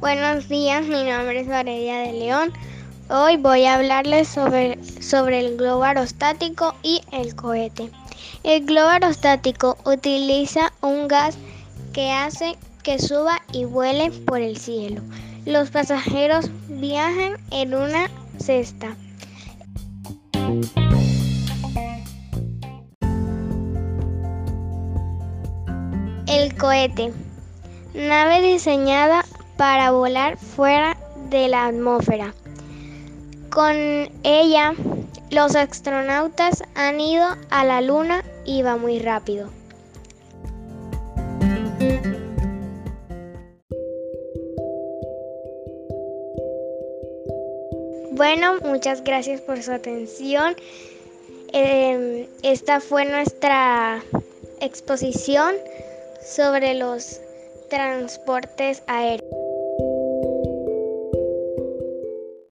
Buenos días, mi nombre es Valeria de León. Hoy voy a hablarles sobre, sobre el globo aerostático y el cohete. El globo aerostático utiliza un gas que hace que suba y vuele por el cielo. Los pasajeros viajan en una cesta. El cohete. Nave diseñada para volar fuera de la atmósfera. Con ella, los astronautas han ido a la Luna y va muy rápido. Bueno, muchas gracias por su atención. Eh, esta fue nuestra exposición sobre los transportes aéreos.